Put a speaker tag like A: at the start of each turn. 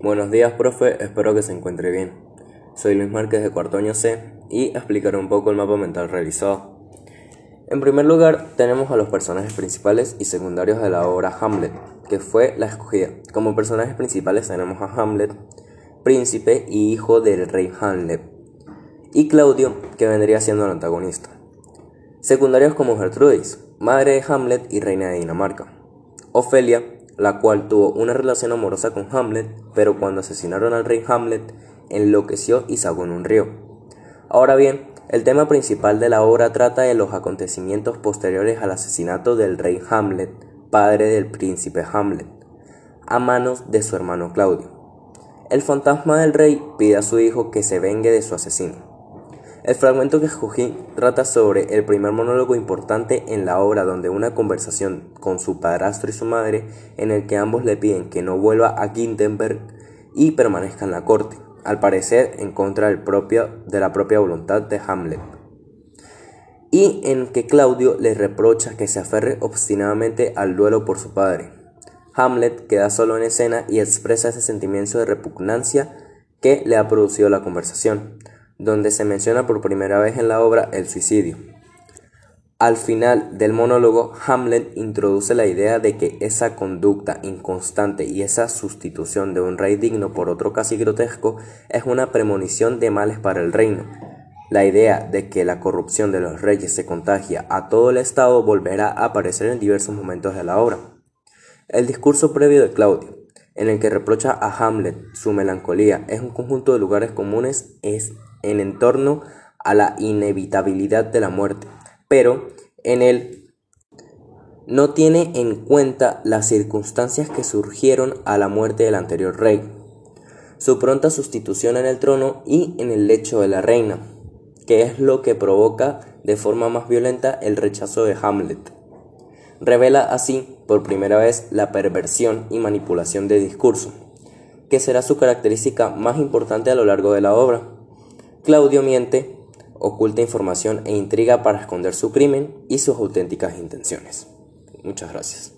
A: Buenos días, profe, espero que se encuentre bien. Soy Luis Márquez de cuarto año C y explicaré un poco el mapa mental realizado. En primer lugar, tenemos a los personajes principales y secundarios de la obra Hamlet, que fue la escogida. Como personajes principales tenemos a Hamlet, príncipe y hijo del rey Hamlet, y Claudio, que vendría siendo el antagonista. Secundarios como Gertrudis, madre de Hamlet y reina de Dinamarca. Ofelia, la cual tuvo una relación amorosa con Hamlet, pero cuando asesinaron al rey Hamlet, enloqueció y se en un río. Ahora bien, el tema principal de la obra trata de los acontecimientos posteriores al asesinato del rey Hamlet, padre del príncipe Hamlet, a manos de su hermano Claudio. El fantasma del rey pide a su hijo que se vengue de su asesino. El fragmento que escogí trata sobre el primer monólogo importante en la obra donde una conversación con su padrastro y su madre en el que ambos le piden que no vuelva a Gintenberg y permanezca en la corte, al parecer en contra de la propia voluntad de Hamlet. Y en que Claudio le reprocha que se aferre obstinadamente al duelo por su padre. Hamlet queda solo en escena y expresa ese sentimiento de repugnancia que le ha producido la conversación donde se menciona por primera vez en la obra el suicidio. Al final del monólogo, Hamlet introduce la idea de que esa conducta inconstante y esa sustitución de un rey digno por otro casi grotesco es una premonición de males para el reino. La idea de que la corrupción de los reyes se contagia a todo el Estado volverá a aparecer en diversos momentos de la obra. El discurso previo de Claudio, en el que reprocha a Hamlet su melancolía, es un conjunto de lugares comunes, es en torno a la inevitabilidad de la muerte, pero en él no tiene en cuenta las circunstancias que surgieron a la muerte del anterior rey, su pronta sustitución en el trono y en el lecho de la reina, que es lo que provoca de forma más violenta el rechazo de Hamlet. Revela así por primera vez la perversión y manipulación de discurso, que será su característica más importante a lo largo de la obra. Claudio miente, oculta información e intriga para esconder su crimen y sus auténticas intenciones. Muchas gracias.